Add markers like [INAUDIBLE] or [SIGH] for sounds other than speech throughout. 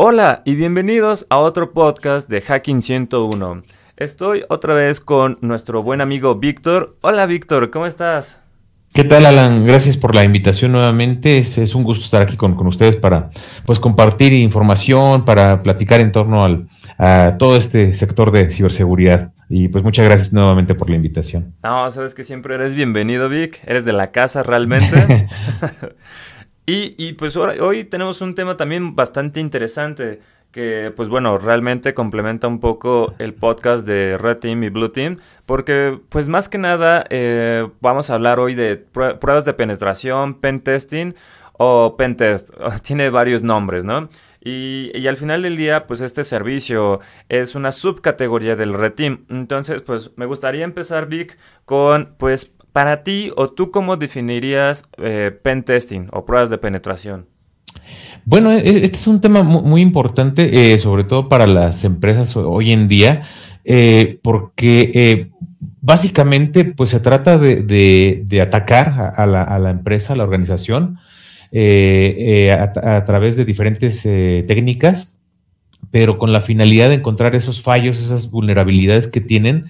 Hola y bienvenidos a otro podcast de Hacking 101. Estoy otra vez con nuestro buen amigo Víctor. Hola Víctor, ¿cómo estás? ¿Qué tal, Alan? Gracias por la invitación nuevamente. Es, un gusto estar aquí con, ustedes para pues compartir información, para platicar en torno al, a todo este sector de ciberseguridad. Y pues muchas gracias nuevamente por la invitación. No, sabes que siempre eres bienvenido, Vic. Eres de la casa realmente. [LAUGHS] y, pues hoy tenemos un tema también bastante interesante que pues bueno, realmente complementa un poco el podcast de Red Team y Blue Team, porque pues más que nada eh, vamos a hablar hoy de pruebas de penetración, pen testing o pen test, [LAUGHS] tiene varios nombres, ¿no? Y, y, al final del día, pues este servicio es una subcategoría del Red Team. Entonces, pues me gustaría empezar, Vic, con, pues, para ti o tú cómo definirías eh, pen testing o pruebas de penetración. Bueno, e, e, este es un tema muy, importante, eh, sobre todo para las empresas hoy en día, eh, porque básicamente pues se trata de, atacar a, la, empresa, a la organización, a, través de diferentes técnicas, pero con la finalidad de encontrar esos fallos, esas vulnerabilidades que tienen,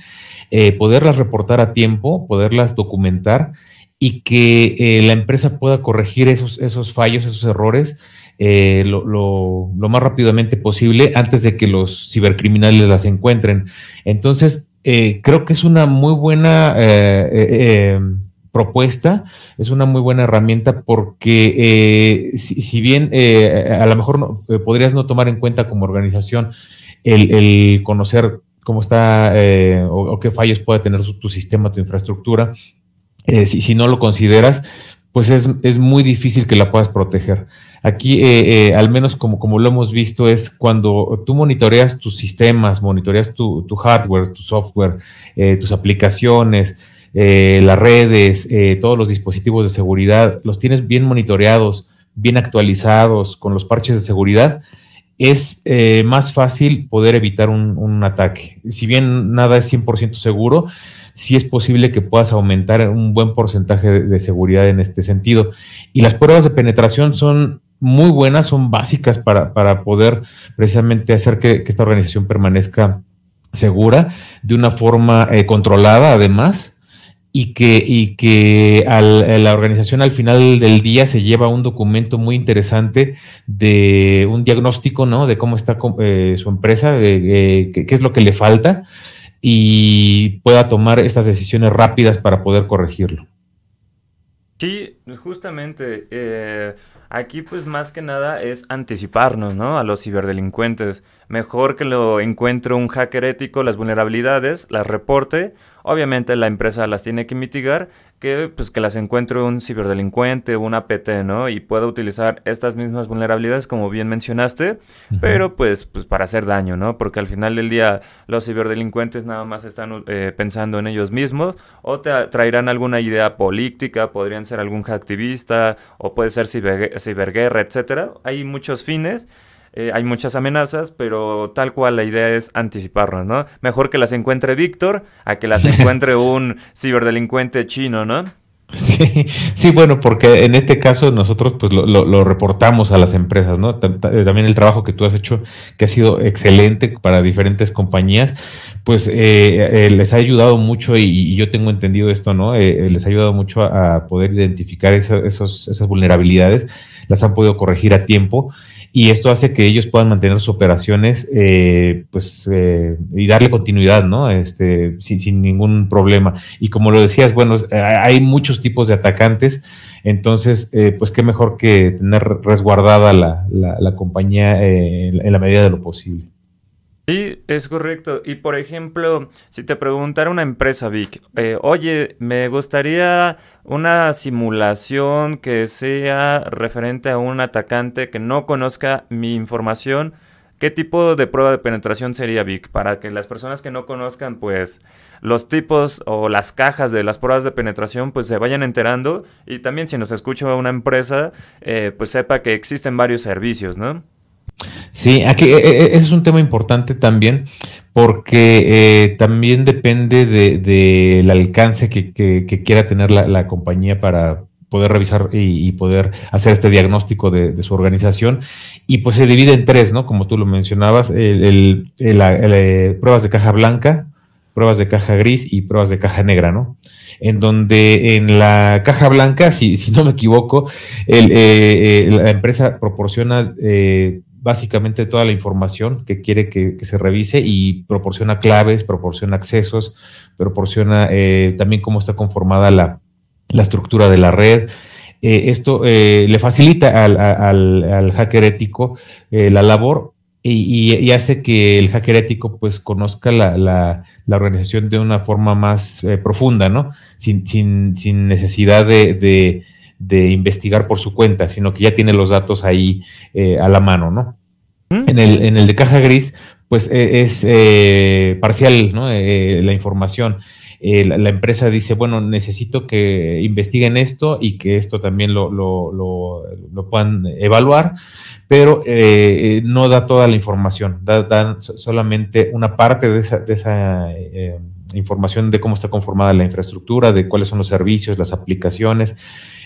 poderlas reportar a tiempo, poderlas documentar y que la empresa pueda corregir esos, esos fallos, esos errores eh, lo, lo, más rápidamente posible antes de que los cibercriminales las encuentren. Entonces, eh, creo que es una muy buena eh, propuesta, es una muy buena herramienta porque si, bien a lo mejor no, podrías no tomar en cuenta como organización el, conocer cómo está o, qué fallos puede tener tu sistema, tu infraestructura, si, si, no lo consideras, pues es, es, muy difícil que la puedas proteger. Aquí, eh, eh, al menos como, como lo hemos visto, es cuando tú monitoreas tus sistemas, monitoreas tu, tu hardware, tu software, eh, tus aplicaciones, las redes, todos los dispositivos de seguridad, los tienes bien monitoreados, bien actualizados, con los parches de seguridad, es más fácil poder evitar un, un ataque. Si bien nada es 100% seguro, sí es posible que puedas aumentar un buen porcentaje de, seguridad en este sentido. Y las pruebas de penetración son muy buenas, son básicas para, poder precisamente hacer que, esta organización permanezca segura de una forma eh, controlada además y que, y que la organización al final del día se lleva un documento muy interesante de un diagnóstico, ¿no? De cómo está eh, su empresa, eh, qué, es lo que le falta y pueda tomar estas decisiones rápidas para poder corregirlo. Sí, justamente. Eh, aquí pues más que nada es anticiparnos, ¿no? A los ciberdelincuentes. Mejor que lo encuentre un hacker ético, las vulnerabilidades, las reporte Obviamente la empresa las tiene que mitigar, que pues que las encuentre un ciberdelincuente, un APT, ¿no? Y pueda utilizar estas mismas vulnerabilidades como bien mencionaste, pero pues, pues para hacer daño, ¿no? Porque al final del día los ciberdelincuentes nada más están eh, pensando en ellos mismos o te traerán alguna idea política, podrían ser algún activista o puede ser ciberguerra, etcétera. Hay muchos fines eh, hay muchas amenazas, pero tal cual la idea es anticiparnos, ¿no? Mejor que las encuentre Víctor a que las [LAUGHS] encuentre un ciberdelincuente chino, ¿no? Sí, sí, bueno, porque en este caso nosotros pues lo, reportamos a las empresas, ¿no? Eh, también el trabajo que tú has hecho, que ha sido excelente para diferentes compañías, pues eh, les ha ayudado mucho y, yo tengo entendido esto, ¿no? les ha ayudado mucho a, poder identificar esos, esas vulnerabilidades, las han podido corregir a tiempo y esto hace que ellos puedan mantener sus operaciones eh, pues eh, y darle continuidad no este sin, ningún problema. Y como lo decías bueno hay muchos tipos de atacantes entonces eh, pues qué mejor que tener resguardada la, la, compañía en la medida de lo posible Sí, es correcto. Y por ejemplo, si te preguntara una empresa, Vic, eh, oye, me gustaría una simulación que sea referente a un atacante que no conozca mi información, ¿qué tipo de prueba de penetración sería, Vic? Para que las personas que no conozcan, pues, los tipos o las cajas de las pruebas de penetración, pues se vayan enterando. Y también si nos escucha una empresa, eh, pues sepa que existen varios servicios, ¿no? Sí, aquí e, e, ese es un tema importante también porque eh, también depende del de, alcance que, quiera tener la, compañía para poder revisar y, poder hacer este diagnóstico de, su organización. Y pues se divide en tres, ¿no? Como tú lo mencionabas, el, eh, pruebas de caja blanca, pruebas de caja gris y pruebas de caja negra, ¿no? En donde en la caja blanca, si, si no me equivoco, el, eh, eh, la empresa proporciona básicamente toda la información que quiere que, se revise y proporciona claves, proporciona accesos, proporciona también cómo está conformada la, la estructura de la red. Eh, esto eh, le facilita al, al, hacker ético eh, la labor y, hace que el hacker ético pues conozca la, la, organización de una forma más profunda, ¿no? Sin, sin, sin necesidad de, investigar por su cuenta, sino que ya tiene los datos ahí a la mano, ¿no? En, el, en el de caja gris, pues es parcial, ¿no? la información eh, la, empresa dice, bueno, necesito que investiguen esto y que esto también lo, lo, lo, puedan evaluar, pero eh, no da toda la información, da, dan solamente una parte de esa, de esa eh, información de cómo está conformada la infraestructura, de cuáles son los servicios, las aplicaciones,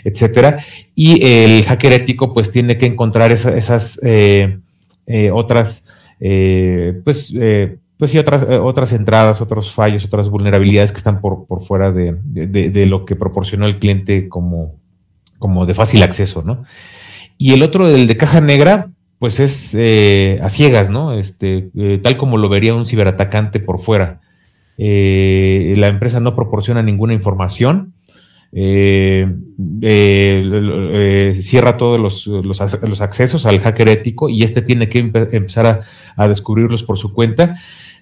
etcétera. Y el hacker ético, pues, tiene que encontrar esas otras, pues, pues sí, otras, eh, otras entradas, otros fallos, otras vulnerabilidades que están por, por fuera de, de, lo que proporcionó el cliente como, como de fácil acceso, ¿no? Y el otro, el de caja negra, pues es eh, a ciegas, ¿no? Este, eh, tal como lo vería un ciberatacante por fuera. La empresa no proporciona ninguna información, cierra todos los, los, accesos al hacker ético y este tiene que empezar a, a, descubrirlos por su cuenta.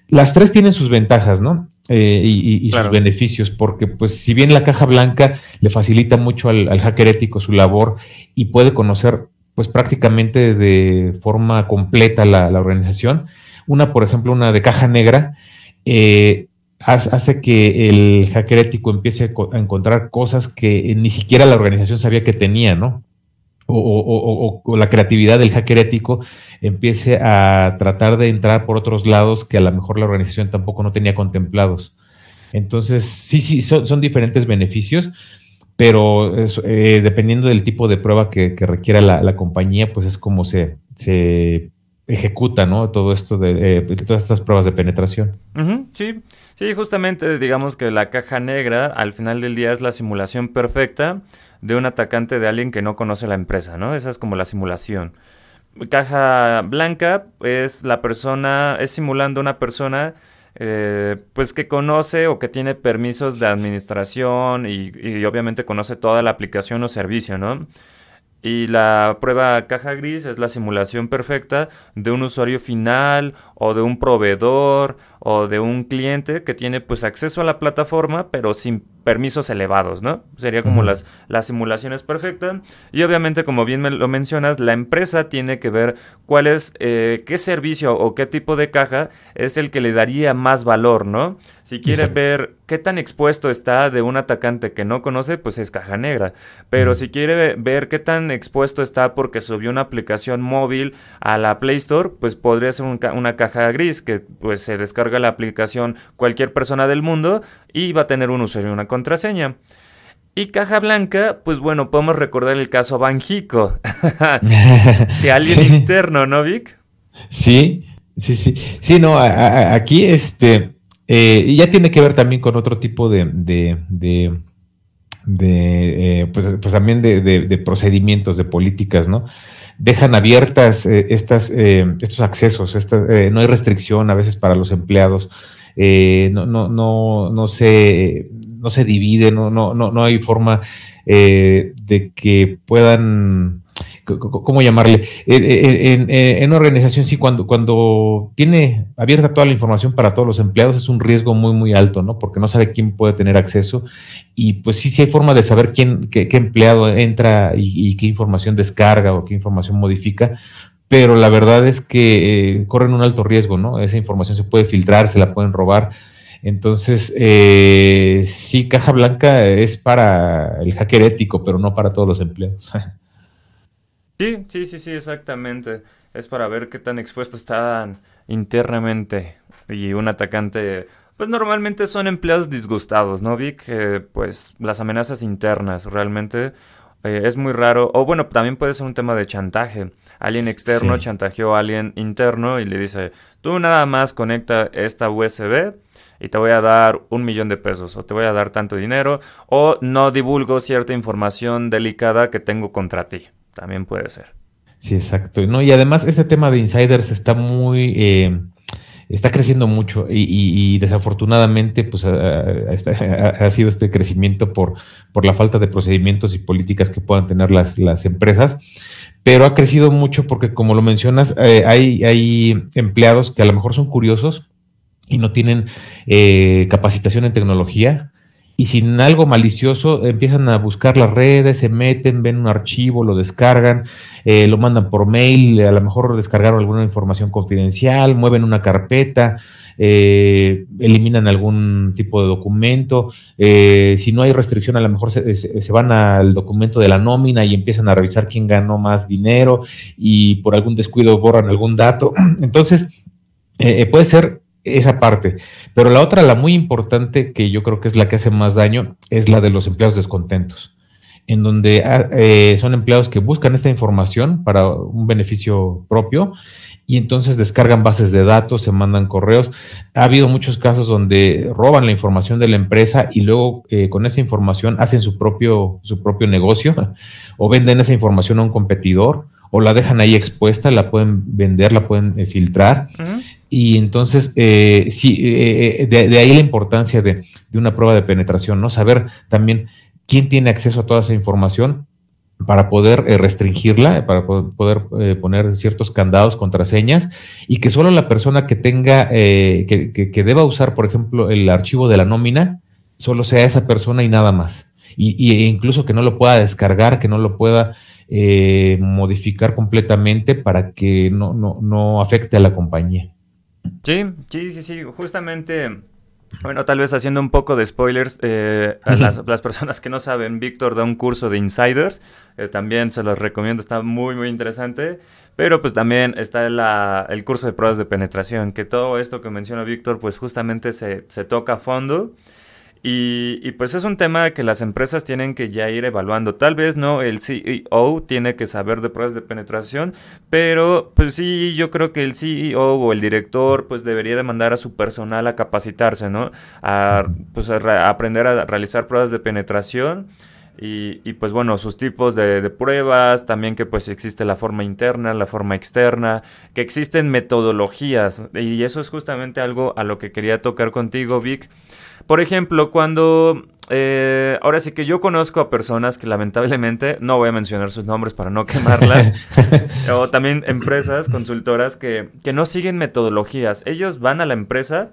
Las tres tienen sus ventajas, ¿no? Eh, y, sus beneficios, porque pues si bien la caja blanca le facilita mucho al, hacker ético su labor y puede conocer pues prácticamente de forma completa la, organización, una por ejemplo, una de caja negra, eh, hace que el hacker ético empiece a encontrar cosas que ni siquiera la organización sabía que tenía, ¿no? o, la creatividad del hacker ético empiece a tratar de entrar por otros lados que a lo mejor la organización tampoco no tenía contemplados. Entonces, sí, sí, son, diferentes beneficios, pero eh, dependiendo del tipo de prueba que, requiera la, compañía, pues es como se, se ejecuta, ¿no? Todo esto de, eh, todas estas pruebas de penetración. sí, sí, justamente digamos que la caja negra al final del día es la simulación perfecta de un atacante de alguien que no conoce la empresa, ¿no? Esa es como la simulación. Caja blanca es la persona, es simulando una persona eh, pues que conoce o que tiene permisos de administración y, y, obviamente conoce toda la aplicación o servicio, ¿no? Y la prueba caja gris es la simulación perfecta de un usuario final o de un proveedor o de un cliente que tiene pues acceso a la plataforma pero sin permisos elevados, ¿no? Sería como las, las simulaciones perfectas. Y obviamente, como bien me lo mencionas, la empresa tiene que ver cuál es, eh, qué servicio o qué tipo de caja es el que le daría más valor, ¿no? Si quiere ver qué tan expuesto está de un atacante que no conoce, pues es caja negra. Pero si quiere ver qué tan expuesto está porque subió una aplicación móvil a la Play Store, pues podría ser una caja gris que pues se descarga la aplicación cualquier persona del mundo y va a tener un usuario y una contraseña. Y caja blanca, pues bueno, podemos recordar el caso Banjico, [LAUGHS] de alguien interno, ¿no, Vic? Sí, sí, sí. Sí, no, aquí este eh, ya tiene que ver también con otro tipo de, de, de, eh, pues, pues, también de, procedimientos, de políticas, ¿no? Dejan abiertas eh, estas, estos accesos, no hay restricción a veces para los empleados, no, no, no, no se, no se divide, no, no, no, no hay forma de que puedan ¿cómo llamarle? En, una organización sí, cuando, cuando tiene abierta toda la información para todos los empleados es un riesgo muy, muy alto, ¿no? Porque no sabe quién puede tener acceso y pues sí, sí hay forma de saber quién, qué, empleado entra y, qué información descarga o qué información modifica, pero la verdad es que eh, corren un alto riesgo, ¿no? Esa información se puede filtrar, se la pueden robar. Entonces, eh, sí, caja blanca es para el hacker ético, pero no para todos los empleados. [LAUGHS] Sí, sí, sí, sí, exactamente. Es para ver qué tan expuestos están internamente. Y un atacante, pues normalmente son empleados disgustados, ¿no? Vi que, pues, las amenazas internas realmente eh, es muy raro, o bueno, también puede ser un tema de chantaje. Alguien externo chantajeó a alguien interno y le dice, tú nada más conecta esta USB y te voy a dar un millón de pesos o te voy a dar tanto dinero o no divulgo cierta información delicada que tengo contra ti. También puede ser. Sí, exacto. No, y además este tema de insiders está muy... Eh, está creciendo mucho y, desafortunadamente pues ha, sido este crecimiento por, por la falta de procedimientos y políticas que puedan tener las, las empresas pero ha crecido mucho porque como lo mencionas eh, hay, hay empleados que a lo mejor son curiosos y no tienen eh, capacitación en tecnología y sin algo malicioso empiezan a buscar las redes, se meten, ven un archivo, lo descargan, eh, lo mandan por mail, a lo mejor descargaron alguna información confidencial, mueven una carpeta, eh, eliminan algún tipo de documento, si no hay restricción a lo mejor se, se, van al documento de la nómina y empiezan a revisar quién ganó más dinero y por algún descuido borran algún dato. [CLEARS THROAT] Entonces, puede ser esa parte. Pero la otra, la muy importante, que yo creo que es la que hace más daño, es la de los empleados descontentos, en donde ah, eh, son empleados que buscan esta información para un beneficio propio y entonces descargan bases de datos, se mandan correos. Ha habido muchos casos donde roban la información de la empresa y luego eh, con esa información hacen su propio, su propio negocio [LAUGHS] o venden esa información a un competidor o la dejan ahí expuesta, la pueden vender, la pueden eh, filtrar. Y entonces, eh, sí, eh, de, ahí la importancia de, una prueba de penetración, ¿no? Saber también quién tiene acceso a toda esa información para poder restringirla, para poder poner ciertos candados, contraseñas, y que solo la persona que tenga, que, que, deba usar, por ejemplo, el archivo de la nómina, solo sea esa persona y nada más. Y, y incluso que no lo pueda descargar, que no lo pueda eh, modificar completamente para que no afecte a la compañía. Sí, sí, sí, sí, justamente... Bueno, tal vez haciendo un poco de spoilers, eh, a las, personas que no saben, Víctor da un curso de insiders, eh, también se los recomiendo, está muy, muy interesante, pero pues también está el curso de pruebas de penetración, que todo esto que menciona Víctor, pues justamente se, se toca a fondo y, pues es un tema que las empresas tienen que ya ir evaluando. Tal vez no el CEO tiene que saber de pruebas de penetración, pero pues sí, yo creo que el CEO o el director pues debería de mandar a su personal a capacitarse, ¿no? A, pues aprender a realizar pruebas de penetración. Y, y, pues bueno, sus tipos de, de, pruebas, también que pues existe la forma interna, la forma externa, que existen metodologías y eso es justamente algo a lo que quería tocar contigo, Vic, por ejemplo, cuando... Eh, ahora sí que yo conozco a personas que lamentablemente, no voy a mencionar sus nombres para no quemarlas, [LAUGHS] o también empresas, consultoras que, que no siguen metodologías. Ellos van a la empresa,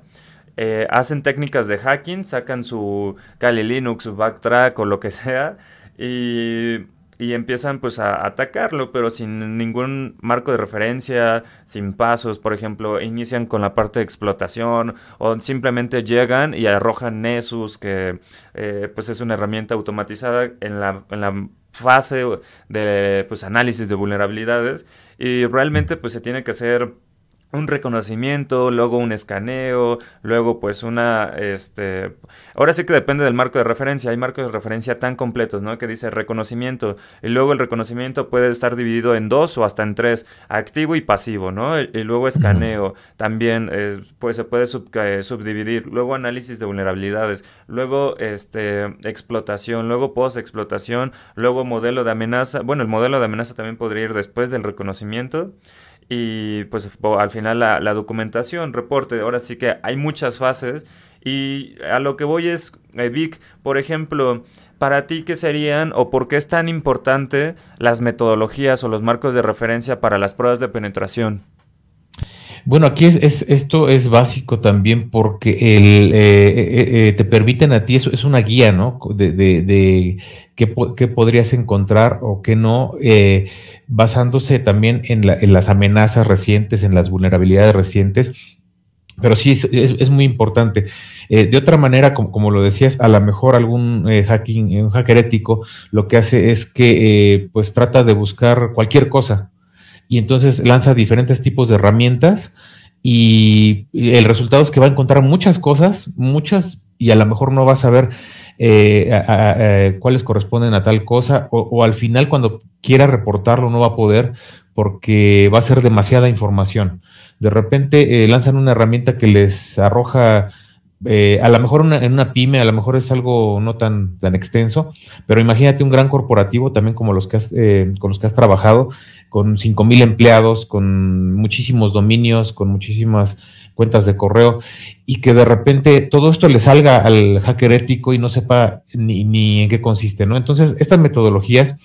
eh, hacen técnicas de hacking, sacan su Kali Linux, su Backtrack o lo que sea, y y empiezan pues a atacarlo, pero sin ningún marco de referencia, sin pasos, por ejemplo, inician con la parte de explotación o simplemente llegan y arrojan Nessus, que eh, pues es una herramienta automatizada en la, en la fase de pues análisis de vulnerabilidades. Y realmente pues se tiene que hacer un reconocimiento, luego un escaneo, luego pues una, este, ahora sí que depende del marco de referencia, hay marcos de referencia tan completos, ¿no? Que dice reconocimiento, y luego el reconocimiento puede estar dividido en dos o hasta en tres, activo y pasivo, ¿no? Y, luego escaneo, también eh, pues se puede eh, subdividir, luego análisis de vulnerabilidades, luego este, explotación, luego post-explotación, luego modelo de amenaza, bueno, el modelo de amenaza también podría ir después del reconocimiento, y pues al final la, documentación, reporte, ahora sí que hay muchas fases y a lo que voy es, eh, Vic, por ejemplo, para ti, ¿qué serían o por qué es tan importante las metodologías o los marcos de referencia para las pruebas de penetración? Bueno, aquí es, esto es básico también porque el, eh, eh, eh, te permiten a ti, eso es una guía, ¿no? De, de, qué, podrías encontrar o qué no, basándose también en, las amenazas recientes, en las vulnerabilidades recientes. Pero sí, es, muy importante. de otra manera, como, lo decías, a lo mejor algún hacking, un hacker ético, lo que hace es que pues trata de buscar cualquier cosa, y entonces lanza diferentes tipos de herramientas y el resultado es que va a encontrar muchas cosas, muchas, y a lo mejor no va a saber eh, cuáles corresponden a tal cosa, o, al final cuando quiera reportarlo no va a poder porque va a ser demasiada información. De repente eh, lanzan una herramienta que les arroja eh, a lo mejor en una pyme, a lo mejor es algo no tan, tan extenso, pero imagínate un gran corporativo también como los que has, eh, con los que has trabajado, con cinco mil empleados, con muchísimos dominios, con muchísimas cuentas de correo, y que de repente todo esto le salga al hacker ético y no sepa ni, en qué consiste, ¿no? Entonces, estas metodologías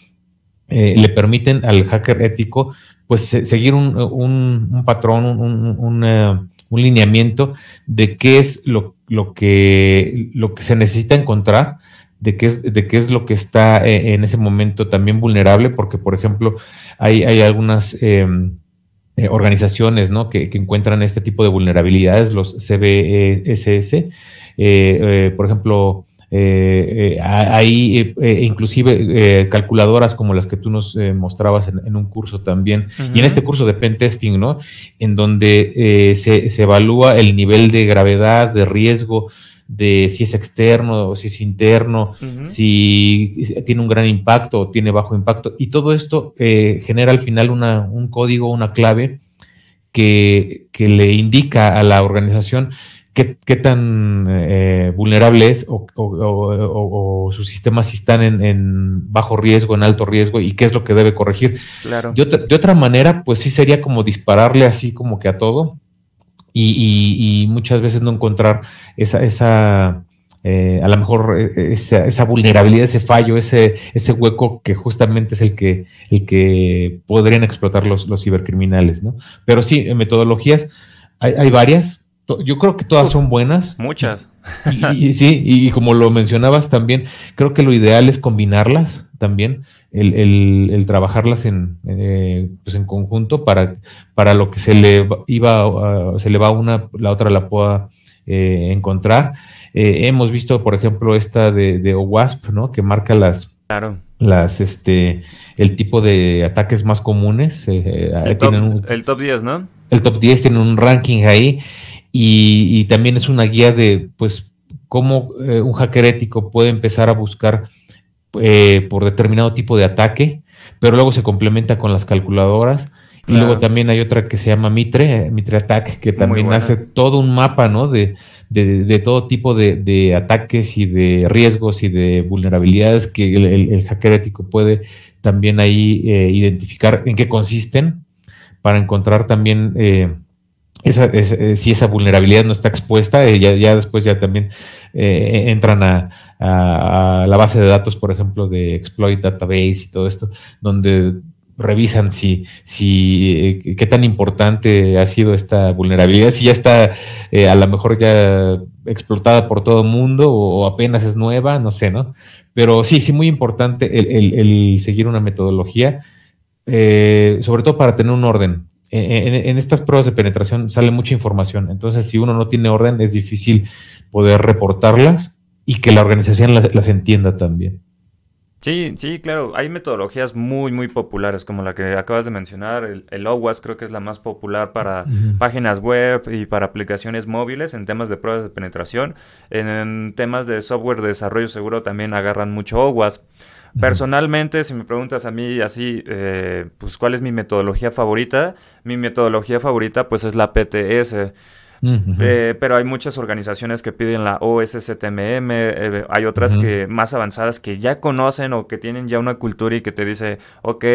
eh, le permiten al hacker ético pues seguir un, patrón, un, lineamiento de qué es lo que se necesita encontrar, de qué es, de qué es lo que está eh, en ese momento también vulnerable, porque, por ejemplo, hay, hay algunas em, eh, organizaciones ¿no? que, que, encuentran este tipo de vulnerabilidades, los CBSS, eh, por ejemplo, eh, eh, hay eh, inclusive calculadoras como las que tú nos mostrabas en, un curso también, y en este curso de pentesting, ¿no? En donde se, se, evalúa el nivel de gravedad, de riesgo, de si es externo o si es interno, si tiene un gran impacto o tiene bajo impacto, y todo esto genera al final una, un código, una clave que, que le indica a la organización qué, qué tan eh, vulnerable es o, o, sus sistemas si están en, bajo riesgo, en alto riesgo y qué es lo que debe corregir. Claro. De, de otra manera, pues sí sería como dispararle así como que a todo y, y, muchas veces no encontrar esa, esa eh, a lo mejor eh, esa, esa, vulnerabilidad, ese fallo, ese, ese hueco que justamente es el que, el que podrían explotar los, los cibercriminales, ¿no? Pero sí, en metodologías hay, hay varias, yo creo que todas son buenas. Muchas. Y, sí, y como lo mencionabas también, creo que lo ideal es combinarlas también, el, el, trabajarlas en, eh, pues en conjunto para, para lo que se le iba, se le va una, la otra la pueda eh, encontrar. Eh, hemos visto, por ejemplo, esta de, de OWASP, ¿no? Que marca las, claro. las, este, el tipo de ataques más comunes. el, top, el top 10, ¿no? El top 10 tiene un ranking ahí y, también es una guía de, pues, cómo eh, un hacker ético puede empezar a buscar eh, por determinado tipo de ataque, pero luego se complementa con las calculadoras. Y luego también hay otra que se llama Mitre, Mitre Attack, que también hace todo un mapa, ¿no? De, de, todo tipo de, ataques y de riesgos y de vulnerabilidades que el, hacker ético puede también ahí eh, identificar en qué consisten para encontrar también esa, eh, si esa vulnerabilidad no está expuesta, eh, ya, después ya también eh, entran a, la base de datos, por ejemplo, de Exploit Database y todo esto, donde revisan si, si qué tan importante ha sido esta vulnerabilidad, si ya está a lo mejor ya explotada por todo el mundo o, apenas es nueva, no sé, ¿no? Pero sí, sí, muy importante el seguir una metodología, sobre todo para tener un orden en, estas pruebas de penetración sale mucha información. Entonces, si uno no tiene orden, es difícil poder reportarlas y que la organización las, entienda también. Sí, sí, claro. Hay metodologías muy, muy populares, como la que acabas de mencionar. El, el OWASP creo que es la más popular para páginas web y para aplicaciones móviles en temas de pruebas de penetración. En, temas de software de desarrollo seguro también agarran mucho OWASP. Personalmente, si me preguntas a mí así, eh, pues cuál es mi metodología favorita, mi metodología favorita pues es la PTS. Eh, pero hay muchas organizaciones que piden la OSCTMM, eh, hay otras que más avanzadas que ya conocen o que tienen ya una cultura y que te dice, ok,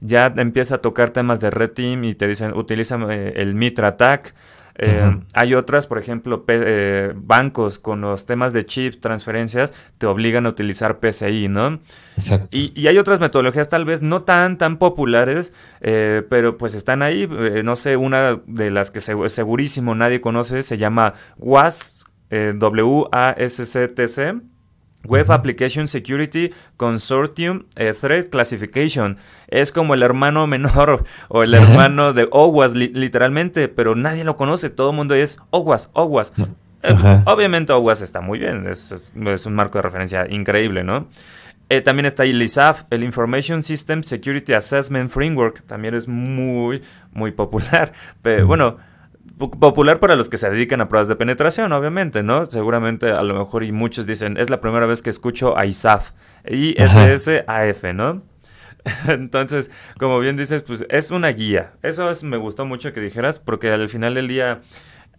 ya empieza a tocar temas de Red Team y te dicen, utiliza el Mitra Attack. Eh, hay otras, por ejemplo, eh, bancos con los temas de chips, transferencias, te obligan a utilizar PCI, ¿no? Exacto. Y, hay otras metodologías tal vez no tan, tan populares, eh, pero pues están ahí. no sé, una de las que segurísimo nadie conoce se llama WASC, W-A-S-C-T-C. Web Application Security Consortium eh, Threat Classification. Es como el hermano [LAUGHS] menor o el hermano de OWASP, literalmente, pero nadie lo conoce. Todo el mundo es OWASP, OWASP. Eh, obviamente OWASP está muy bien, es, un marco de referencia increíble, ¿no? Eh, también está el ISAF, el Information System Security Assessment Framework, también es muy, muy popular. Pero, bueno, popular para los que se dedican a pruebas de penetración, obviamente, ¿no? Seguramente a lo mejor y muchos dicen, es la primera vez que escucho ISAF, ISSAF, ¿no? [LAUGHS] Entonces, como bien dices, pues es una guía. Eso me gustó mucho que dijeras, porque al final del día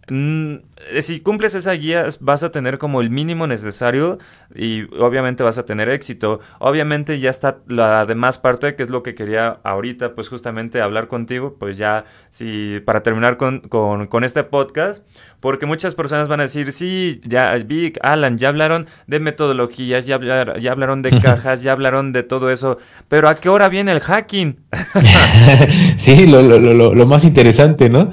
si cumples esa guía vas a tener como el mínimo necesario y obviamente vas a tener éxito. Obviamente ya está la demás parte que es lo que quería ahorita pues justamente hablar contigo pues ya si para terminar con, con, este podcast porque muchas personas van a decir sí ya Vic, Alan ya hablaron de metodologías, ya, ya hablaron de [LAUGHS] cajas, ya hablaron de todo eso pero ¿a qué hora viene el hacking? [LAUGHS] sí, lo, lo, lo, lo más interesante, ¿no?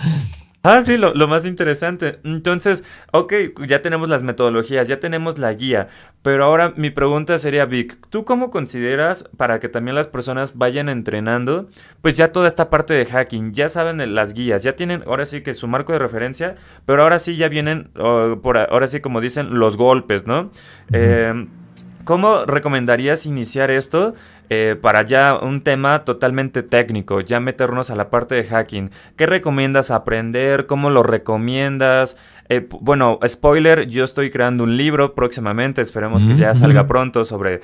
Ah, sí, lo, más interesante. Entonces, ok, ya tenemos las metodologías, ya tenemos la guía, pero ahora mi pregunta sería, Vic, ¿tú cómo consideras para que también las personas vayan entrenando, pues ya toda esta parte de hacking, ya saben las guías, ya tienen ahora sí que su marco de referencia, pero ahora sí ya vienen, por ahora sí como dicen, los golpes, ¿no? ¿Cómo recomendarías iniciar esto eh, para ya un tema totalmente técnico, ya meternos a la parte de hacking? ¿Qué recomiendas aprender? ¿Cómo lo recomiendas? Eh, bueno, spoiler, yo estoy creando un libro próximamente, esperemos que ya salga pronto sobre,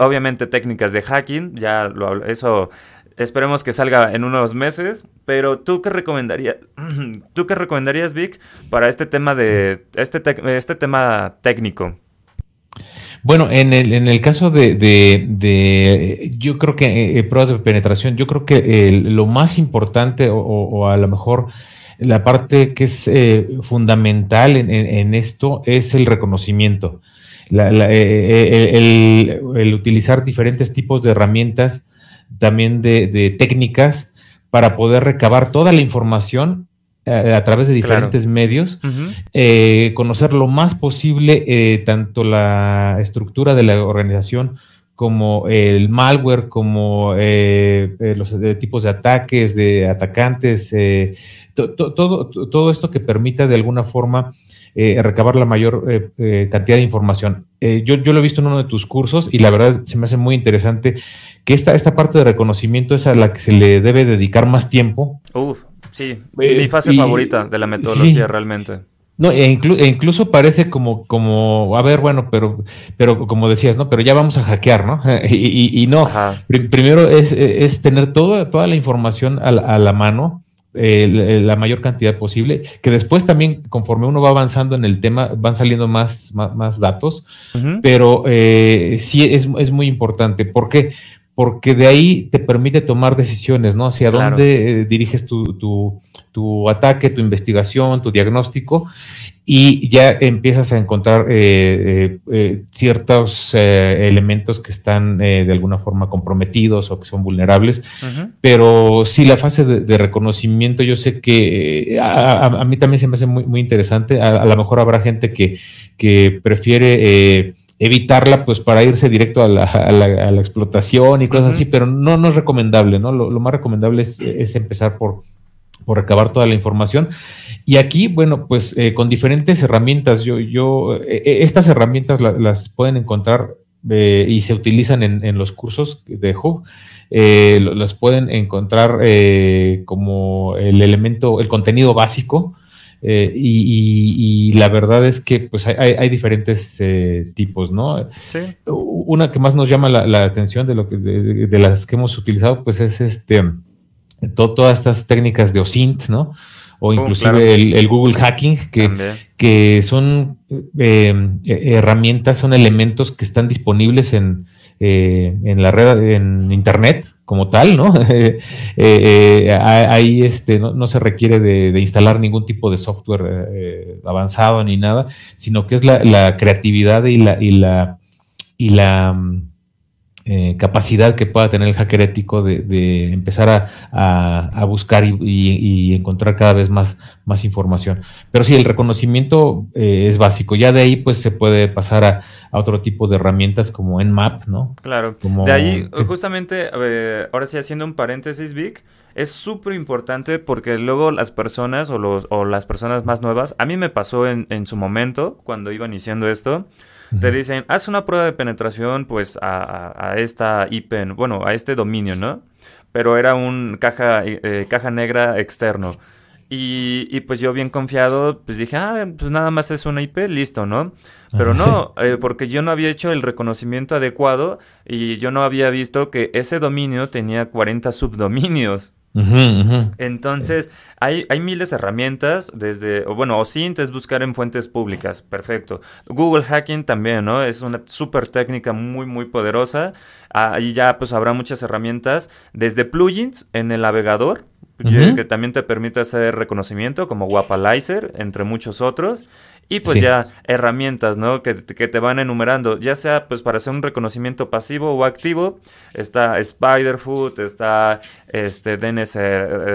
obviamente, técnicas de hacking, ya lo eso esperemos que salga en unos meses, pero ¿tú qué recomendarías, [CLEARS THROAT] tú qué recomendarías, Vic, para este tema de, este, este tema técnico? Bueno, en el, en el caso de, de, yo creo que eh, eh, pruebas de penetración, yo creo que lo más importante o, a lo mejor la parte que es eh, fundamental en, esto es el reconocimiento. el, utilizar diferentes tipos de herramientas, también de, de técnicas, para poder recabar toda la información a, través de diferentes medios, eh, conocer lo más posible eh, tanto la estructura de la organización como el malware, como eh, los tipos de ataques, de atacantes, todo, todo esto que permita de alguna forma recabar la mayor cantidad de información. yo, yo lo he visto en uno de tus cursos y la verdad se me hace muy interesante que esta, esta parte de reconocimiento es a la que se le debe dedicar más tiempo. Uf Sí, eh, mi fase favorita de la metodología realmente. No, e, e, incluso parece como, como, a ver, bueno, pero, pero como decías, ¿no? Pero ya vamos a hackear, ¿no? [LAUGHS] y, no, primero es, es, tener toda, toda la información a la, mano, la mayor cantidad posible, que después también, conforme uno va avanzando en el tema, van saliendo más, más, datos, pero eh, sí es, es muy importante. ¿Por qué? porque de ahí te permite tomar decisiones, ¿no? Hacia dónde eh, diriges tu, tu, ataque, tu investigación, tu diagnóstico, y ya empiezas a encontrar eh, eh, ciertos elementos que están de alguna forma comprometidos o que son vulnerables. Pero sí, la fase de, reconocimiento, yo sé que a, mí también se me hace muy, muy interesante. A, a lo mejor habrá gente que, que prefiere evitarla pues para irse directo a la, a la, explotación y cosas así, pero no, no es recomendable, ¿no? Lo, más recomendable es, es, empezar por, por recabar toda la información. Y aquí, bueno, pues eh, con diferentes herramientas, yo, yo, eh, eh, estas herramientas las pueden encontrar y se utilizan en, en, los cursos de Hub. las pueden encontrar como el elemento, el contenido básico, eh, y, la verdad es que pues hay, diferentes eh, tipos, ¿no? Sí. Una que más nos llama la, atención de lo que de, las que hemos utilizado, pues es este todas estas técnicas de OSINT, ¿no? O oh, inclusive el, Google Hacking, que, que son eh, herramientas, son elementos que están disponibles en, en la red, en Internet, como tal, ¿no? [LAUGHS] Eh, eh, ahí este, no, se requiere de, instalar ningún tipo de software eh, avanzado ni nada, sino que es la, creatividad y la, y la, y la mm, capacidad que pueda tener el hacker ético de, empezar a, buscar y, encontrar cada vez más, más información. Pero sí, el reconocimiento es básico. Ya de ahí, pues, se puede pasar a, a otro tipo de herramientas como Nmap, ¿no? Claro. de ahí, justamente, ahora sí, haciendo un paréntesis, Vic, es súper importante porque luego las personas o, los, o las personas más nuevas, a mí me pasó en, en su momento, cuando iba iniciando esto, te dicen, haz una prueba de penetración pues a, a, esta IP, bueno, a este dominio, ¿no? Pero era un caja, eh, caja negra externo. Y, pues yo bien confiado, pues dije, ah, pues nada más es una IP, listo, ¿no? Pero no, eh, porque yo no había hecho el reconocimiento adecuado y yo no había visto que ese dominio tenía 40 subdominios. Entonces, hay, hay miles de herramientas, desde, o bueno, OSINT es buscar en fuentes públicas, perfecto. Google Hacking también, ¿no? Es una súper técnica muy, muy poderosa. Ahí ya pues habrá muchas herramientas, desde plugins en el navegador, que también te permite hacer reconocimiento, como Wapalizer, entre muchos otros. Y pues ya herramientas, ¿no? Que, que, te van enumerando, ya sea pues para hacer un reconocimiento pasivo o activo. Está Spiderfoot, está este DNS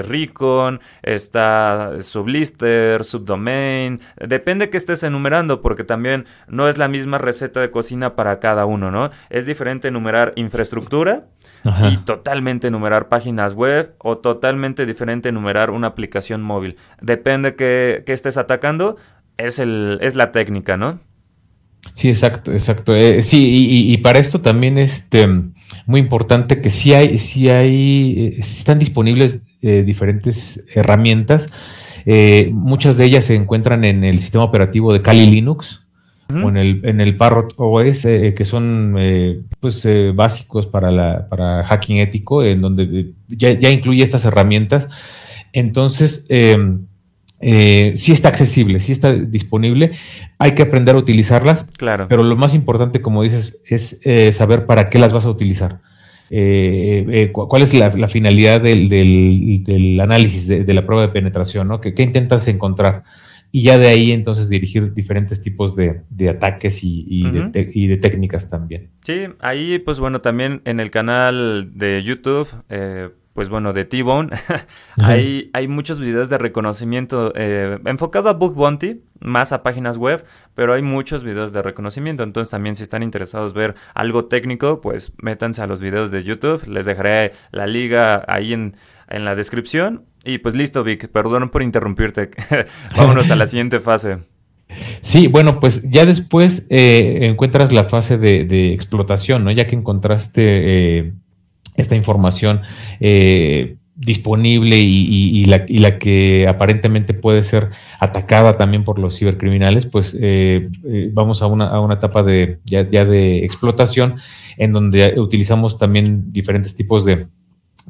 Recon, está Sublister, Subdomain. Depende que estés enumerando, porque también no es la misma receta de cocina para cada uno, ¿no? Es diferente enumerar infraestructura y totalmente enumerar páginas web o totalmente diferente enumerar una aplicación móvil. Depende que, que estés atacando, es, el, es la técnica, ¿no? Sí, exacto, exacto. Eh, sí, y, para esto también es este, muy importante que sí hay, sí hay, eh, están disponibles eh, diferentes herramientas. muchas de ellas se encuentran en el sistema operativo de Kali Linux o en el, en el Parrot OS, que son pues básicos para, la, para hacking ético, en donde ya, ya incluye estas herramientas. Entonces, eh, sí está accesible, sí está disponible. Hay que aprender a utilizarlas. Claro. Pero lo más importante, como dices, es eh, saber para qué las vas a utilizar. Eh, cuál es la, finalidad del, análisis de, la prueba de penetración, ¿no? ¿Qué, intentas encontrar? Y ya de ahí entonces dirigir diferentes tipos de, ataques y, de y, de técnicas también. Sí, ahí pues bueno, también en el canal de YouTube pues bueno, de T-Bone, [LAUGHS] hay, hay muchos videos de reconocimiento eh, enfocado a Bug Bounty, más a páginas web, pero hay muchos videos de reconocimiento. Entonces también si están interesados ver algo técnico, pues métanse a los videos de YouTube. Les dejaré la liga ahí en, en la descripción. Y pues listo, Vic, perdón por interrumpirte. [LAUGHS] Vámonos a la siguiente fase. Sí, bueno, pues ya después eh, encuentras la fase de, explotación, ¿no? Ya que encontraste eh, esta información eh, disponible y, la, que aparentemente puede ser atacada también por los cibercriminales, pues eh, eh, vamos a una, etapa de ya, de explotación en donde utilizamos también diferentes tipos de,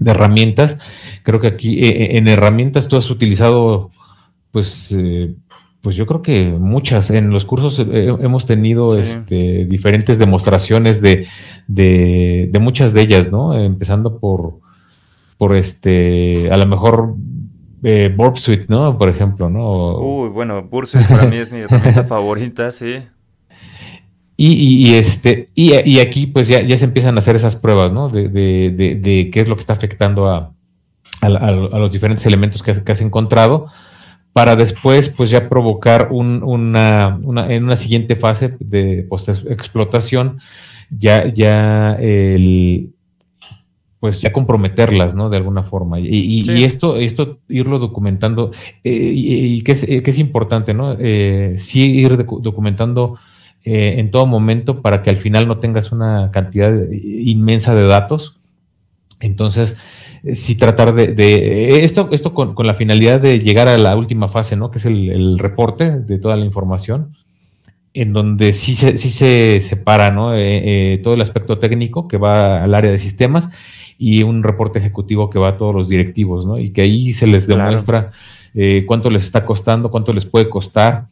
herramientas. Creo que aquí en herramientas tú has utilizado pues pues yo creo que muchas. En los cursos hemos tenido este, diferentes demostraciones de, de, muchas de ellas, ¿no? Empezando por, por este, a lo mejor eh, Burp Suite, ¿no? Por ejemplo, ¿no? Uy, bueno, Burp Suite para mí es mi herramienta [LAUGHS] favorita, sí. Y, este, y, aquí pues ya, ya, se empiezan a hacer esas pruebas, ¿no? De, de, de, qué es lo que está afectando a, a, los diferentes elementos que has, encontrado para después pues ya provocar un, una, una, en una siguiente fase de post explotación ya, ya el, pues ya comprometerlas, ¿no? De alguna forma. Y, y, esto, esto irlo documentando, eh, y, que, es, que, es, importante, ¿no? Eh, sí ir documentando eh, en todo momento para que al final no tengas una cantidad inmensa de datos. Entonces, sí tratar de, esto, esto con, con, la finalidad de llegar a la última fase, ¿no? Que es el, el reporte de toda la información en donde sí se, sí se separa ¿no? Eh, eh, todo el aspecto técnico que va al área de sistemas y un reporte ejecutivo que va a todos los directivos, ¿no? Y que ahí se les demuestra eh, cuánto les está costando, cuánto les puede costar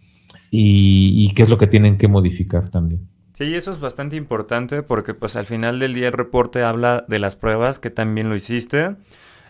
y, y, qué es lo que tienen que modificar también. Sí, eso es bastante importante porque pues al final del día el reporte habla de las pruebas que también lo hiciste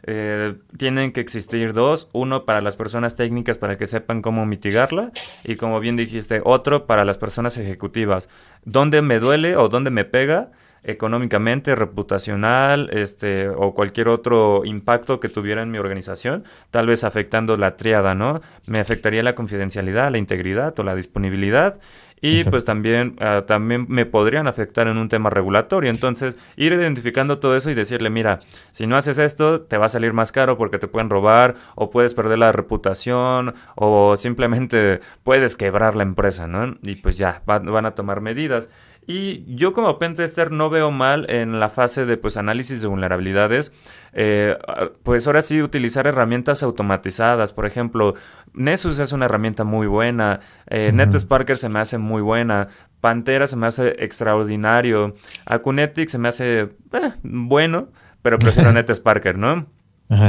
eh, tienen que existir dos, uno para las personas técnicas para que sepan cómo mitigarla y como bien dijiste, otro para las personas ejecutivas. ¿Dónde me duele o dónde me pega? económicamente, reputacional, este, o cualquier otro impacto que tuviera en mi organización, tal vez afectando la triada, ¿no? Me afectaría la confidencialidad, la integridad o la disponibilidad y pues también, ah, también me podrían afectar en un tema regulatorio. Entonces, ir identificando todo eso y decirle, mira, si no haces esto, te va a salir más caro porque te pueden robar o puedes perder la reputación o simplemente puedes quebrar la empresa, ¿no? Y pues ya, van a tomar medidas. Y yo como pentester no veo mal en la fase de pues análisis de vulnerabilidades, eh, pues ahora sí utilizar herramientas automatizadas. Por ejemplo, Nessus es una herramienta muy buena, eh, NetSparker se me hace muy buena, Pantera se me hace extraordinario, Akunetic se me hace eh, bueno, pero prefiero [LAUGHS] NetSparker, ¿no?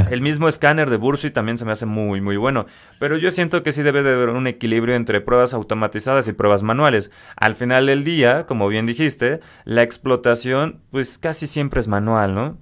El mismo escáner de Bursui también se me hace muy, muy bueno. Pero yo siento que sí debe de haber un equilibrio entre pruebas automatizadas y pruebas manuales. Al final del día, como bien dijiste, la explotación, pues casi siempre es manual, ¿no?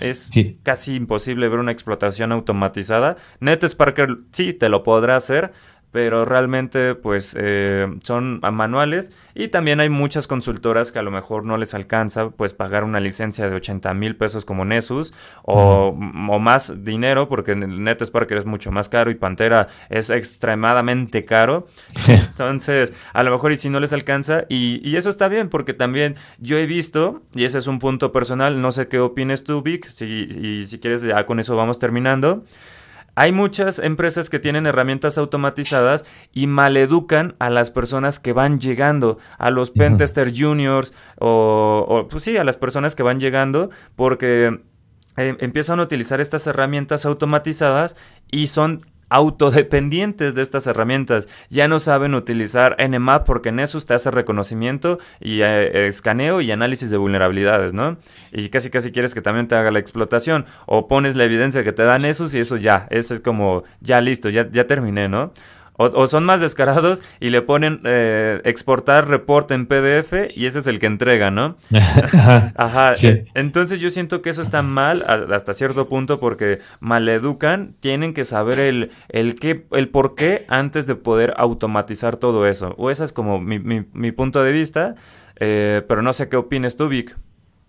Es casi imposible ver una explotación automatizada. NetSparker sí te lo podrá hacer, pero realmente pues eh, son manuales y también hay muchas consultoras que a lo mejor no les alcanza pues pagar una licencia de 80 mil pesos como Nessus o, más dinero porque NetSparker es mucho más caro y Pantera es extremadamente caro. [LAUGHS] Entonces a lo mejor y si no les alcanza y, y, eso está bien porque también yo he visto y ese es un punto personal no sé qué opines tú Vic si, y si quieres ya con eso vamos terminando hay muchas empresas que tienen herramientas automatizadas y maleducan a las personas que van llegando, a los pentester juniors o, o, pues sí, a las personas que van llegando porque eh, empiezan a utilizar estas herramientas automatizadas y son autodependientes de estas herramientas. Ya no saben utilizar Nmap porque Nessus te hace reconocimiento y eh, escaneo y análisis de vulnerabilidades, ¿no? Y casi casi quieres que también te haga la explotación. O pones la evidencia que te da Nessus y eso ya, eso es como, ya listo, ya, ya terminé, ¿no? O, son más descarados y le ponen eh, exportar reporte en PDF y ese es el que entrega, ¿no? [LAUGHS] Ajá. Entonces yo siento que eso está mal hasta cierto punto porque maleducan, tienen que saber el, el, qué, el por qué antes de poder automatizar todo eso. O ese es como mi, mi, punto de vista, eh, pero no sé qué opines tú, Vic.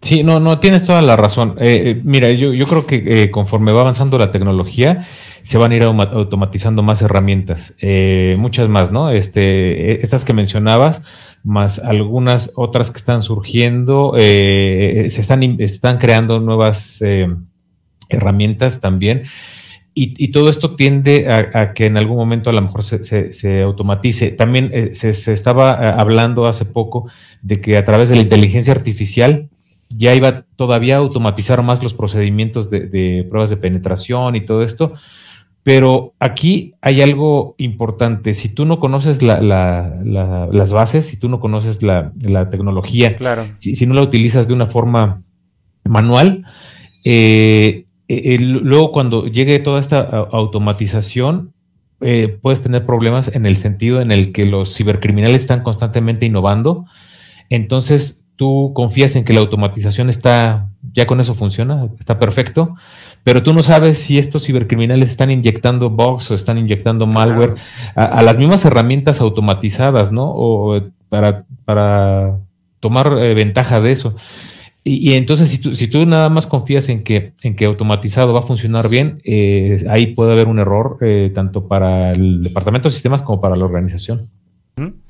Sí, no, no, tienes toda la razón. Eh, mira, yo, creo que conforme va avanzando la tecnología, se van a ir automatizando más herramientas, eh, muchas más, ¿no? Este, estas que mencionabas, más algunas otras que están surgiendo, eh, se están, creando nuevas eh, herramientas también. Y, todo esto tiende a, que en algún momento a lo mejor se, se, automatice. También se, estaba hablando hace poco de que a través de la inteligencia artificial ya iba todavía a automatizar más los procedimientos de, de pruebas de penetración y todo esto pero aquí hay algo importante. Si tú no conoces las bases, si tú no conoces la, tecnología, claro. si, no la utilizas de una forma manual, eh, eh, luego cuando llegue toda esta automatización, eh, puedes tener problemas en el sentido en el que los cibercriminales están constantemente innovando. Entonces, tú confías en que la automatización está, ya con eso funciona, está perfecto, pero tú no sabes si estos cibercriminales están inyectando bugs o están inyectando malware a, las mismas herramientas automatizadas, ¿no? O para, para tomar eh, ventaja de eso. Y, entonces, si tú, si tú nada más confías en que, en que automatizado va a funcionar bien, eh, ahí puede haber un error eh, tanto para el departamento de sistemas como para la organización.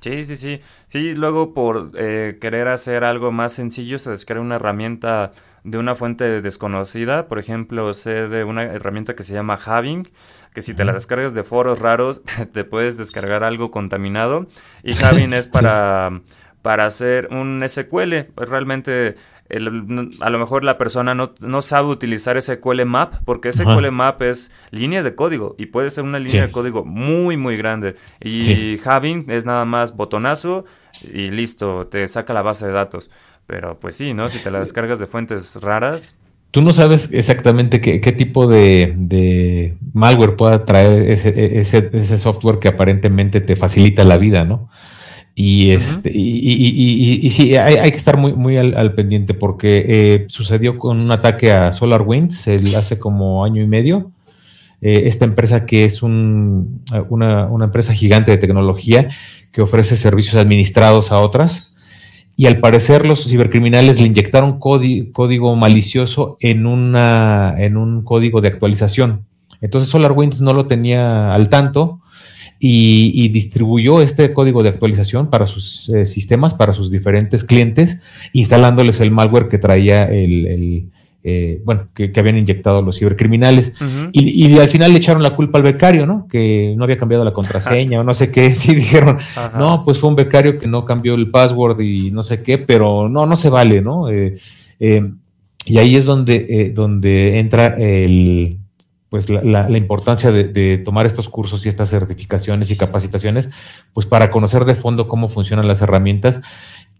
Sí, sí, sí. Sí, luego por querer hacer algo más sencillo se descarga una herramienta de una fuente desconocida. Por ejemplo, sé de una herramienta que se llama Having, que si te la descargas de foros raros, [LAUGHS] te puedes descargar algo contaminado. Y [LAUGHS] Having es para, para hacer un SQL. Pues realmente a lo mejor la persona no, sabe utilizar SQL Map, porque SQL Map es línea de código y puede ser una línea de código muy, muy grande. Y Having es nada más botonazo y listo, te saca la base de datos. Pero pues sí, ¿no? Si te la descargas de fuentes raras. Tú no sabes exactamente qué, tipo de, malware pueda traer ese, ese, ese, software que aparentemente te facilita la vida, ¿no? Y, este, y, y, sí, hay, que estar muy, muy al, pendiente porque eh, sucedió con un ataque a SolarWinds hace como año y medio. Eh, esta empresa que es un, una, una empresa gigante de tecnología que ofrece servicios administrados a otras y al parecer los cibercriminales le inyectaron código malicioso en, una, en un código de actualización. Entonces SolarWinds no lo tenía al tanto y, distribuyó este código de actualización para sus eh, sistemas, para sus diferentes clientes, instalándoles el malware que traía el, eh, bueno, que, habían inyectado los cibercriminales. y, al final le echaron la culpa al becario, ¿no? Que no había cambiado la contraseña o no sé qué. [LAUGHS] Sí dijeron, no, pues fue un becario que no cambió el password y no sé qué, pero no, no se vale, ¿no? Eh, eh, y ahí es donde, donde entra el, pues la, importancia de, de, tomar estos cursos y estas certificaciones y capacitaciones, pues para conocer de fondo cómo funcionan las herramientas,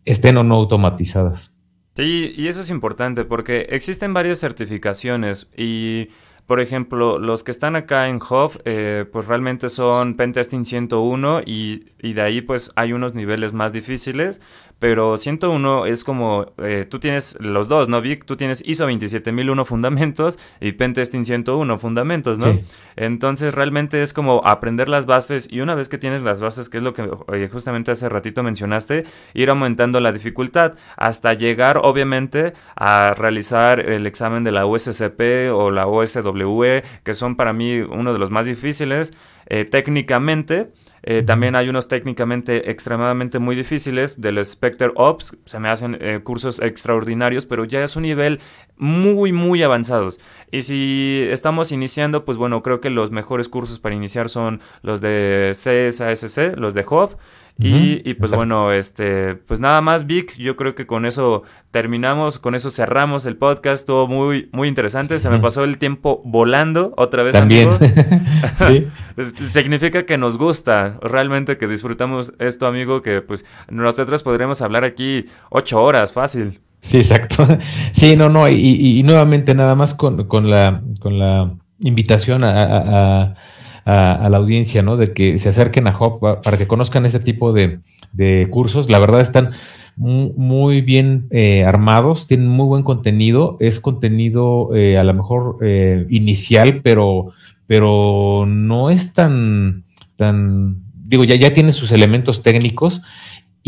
estén o no automatizadas. Sí, y eso es importante porque existen varias certificaciones y por ejemplo, los que están acá en Hub, eh, pues realmente son Pentesting 101 y, y, de ahí pues hay unos niveles más difíciles, pero 101 es como, eh, tú tienes los dos, ¿no, Vic? Tú tienes ISO 27001 fundamentos y Pentesting 101 fundamentos, ¿no? Entonces realmente es como aprender las bases y una vez que tienes las bases, que es lo que eh, justamente hace ratito mencionaste, ir aumentando la dificultad hasta llegar obviamente a realizar el examen de la USCP o la OSW que son para mí uno de los más difíciles eh, técnicamente. Eh, también hay unos técnicamente extremadamente muy difíciles del Spectre Ops. Se me hacen eh, cursos extraordinarios, pero ya es un nivel muy, muy avanzados. Y si estamos iniciando, pues bueno, creo que los mejores cursos para iniciar son los de CSASC, los de Hub. Y, pues bueno, este, pues nada más, Vic, yo creo que con eso terminamos, con eso cerramos el podcast, todo muy, muy interesante, se me pasó el tiempo volando otra vez, También. [LAUGHS] sí. [LAUGHS] Significa que nos gusta, realmente que disfrutamos esto, amigo, que pues nosotros podríamos hablar aquí ocho horas, fácil. Sí, exacto. [LAUGHS] Sí, no, no, y, nuevamente nada más con, con, la, con la invitación a a, la audiencia, ¿no? De que se acerquen a Hop para que conozcan ese tipo de, cursos. La verdad están muy, bien eh, armados, tienen muy buen contenido, es contenido eh, a lo mejor eh, inicial, pero, pero no es tan, tan, digo, ya, ya tiene sus elementos técnicos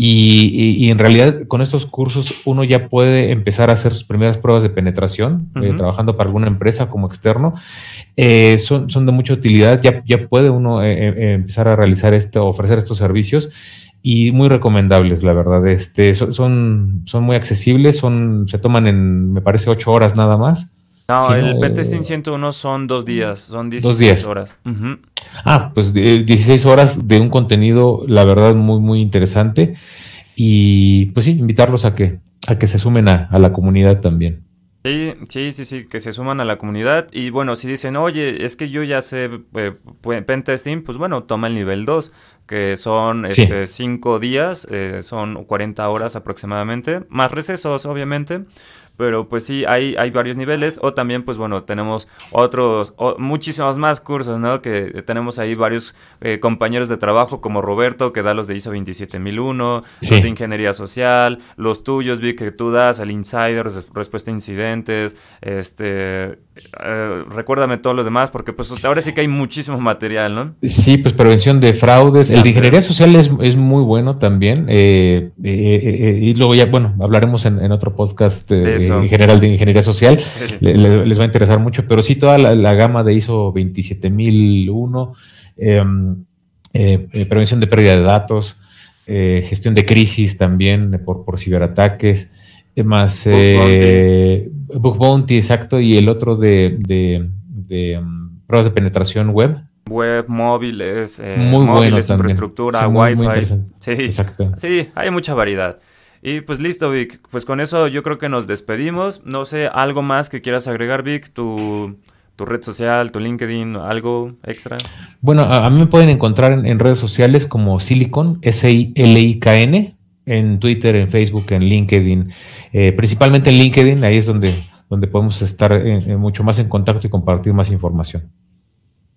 y, en realidad con estos cursos uno ya puede empezar a hacer sus primeras pruebas de penetración, eh, trabajando para alguna empresa como externo. Eh, son, son de mucha utilidad, ya, ya puede uno eh, empezar a realizar esto, ofrecer estos servicios y muy recomendables, la verdad. Este, son, son muy accesibles, son, se toman en, me parece, ocho horas nada más. No, el Pentesting 101 son dos días, son 16 horas. Ah, pues 16 horas de un contenido, la verdad, muy, muy interesante. Y pues sí, invitarlos a que, a que se sumen a, la comunidad también. Sí, sí, sí, sí, que se suman a la comunidad. Y bueno, si dicen, oye, es que yo ya sé eh, pentesting, pues bueno, toma el nivel 2, que son 5 este, días, eh, son 40 horas aproximadamente, más recesos, obviamente. Pero pues sí, hay, hay varios niveles. O también, pues bueno, tenemos otros, muchísimos más cursos, ¿no? Que tenemos ahí varios eh, compañeros de trabajo, como Roberto, que da los de ISO 27001, los de Ingeniería Social, los tuyos, vi que tú das, el Insider, respuesta a incidentes, este... Eh, recuérdame todos los demás, porque pues ahora sí que hay muchísimo material, ¿no? Sí, pues prevención de fraudes. El de Ingeniería Social es, es muy bueno también. Eh, y luego ya, bueno, hablaremos en, en otro podcast en general de ingeniería social, les va a interesar mucho, pero sí toda la, gama de ISO 27001, em, eh, eh, prevención de pérdida de datos, eh, gestión de crisis también por, por ciberataques, más Bug Bounty. exacto, y el otro de, de, em, pruebas de penetración web, web, móviles, muy móviles, infraestructura, Wi-Fi. Sí, exacto. Sí, hay mucha variedad. Y pues listo, Vic. Pues con eso yo creo que nos despedimos. No sé, algo más que quieras agregar, Vic, tu, tu red social, tu LinkedIn, algo extra. Bueno, a, mí me pueden encontrar en, redes sociales como Silicon, S-I-L-I-K-N, en Twitter, en Facebook, en LinkedIn. Eh, principalmente en LinkedIn, ahí es donde, donde podemos estar eh, eh, mucho más en contacto y compartir más información.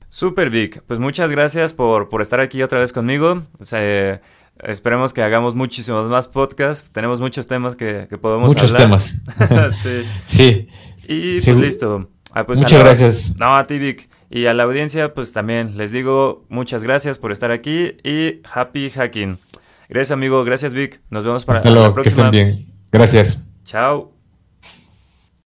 Super Vic, pues muchas gracias por, por estar aquí otra vez conmigo. O sea, Esperemos que hagamos muchísimos más podcasts. Tenemos muchos temas que, que podemos muchos hablar. Muchos temas. [LAUGHS] sí. sí. Y pues listo. Ah, pues muchas gracias. No, a ti, Vic. Y a la audiencia, pues también les digo muchas gracias por estar aquí y happy hacking. Gracias, amigo. Gracias, Vic. Nos vemos para la próxima. Que estén bien. Gracias. Chao.